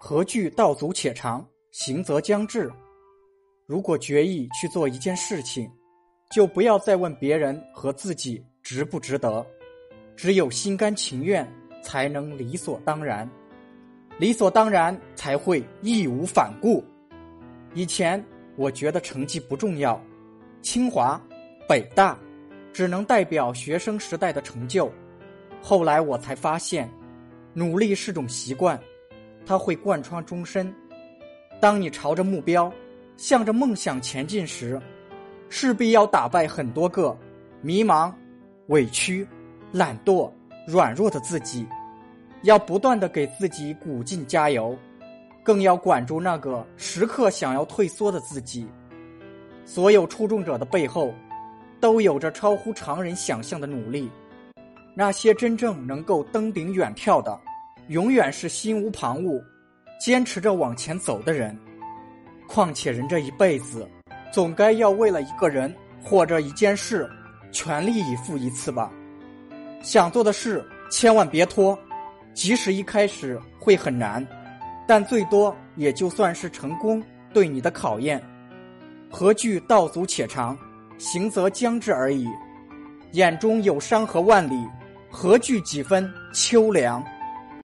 何惧道阻且长，行则将至。如果决意去做一件事情，就不要再问别人和自己值不值得，只有心甘情愿，才能理所当然，理所当然才会义无反顾。以前我觉得成绩不重要，清华、北大只能代表学生时代的成就。后来我才发现，努力是种习惯，它会贯穿终身。当你朝着目标。向着梦想前进时，势必要打败很多个迷茫、委屈、懒惰、软弱的自己，要不断的给自己鼓劲加油，更要管住那个时刻想要退缩的自己。所有出众者的背后，都有着超乎常人想象的努力。那些真正能够登顶远眺的，永远是心无旁骛、坚持着往前走的人。况且人这一辈子，总该要为了一个人或者一件事，全力以赴一次吧。想做的事千万别拖，即使一开始会很难，但最多也就算是成功对你的考验。何惧道阻且长，行则将至而已。眼中有山河万里，何惧几分秋凉？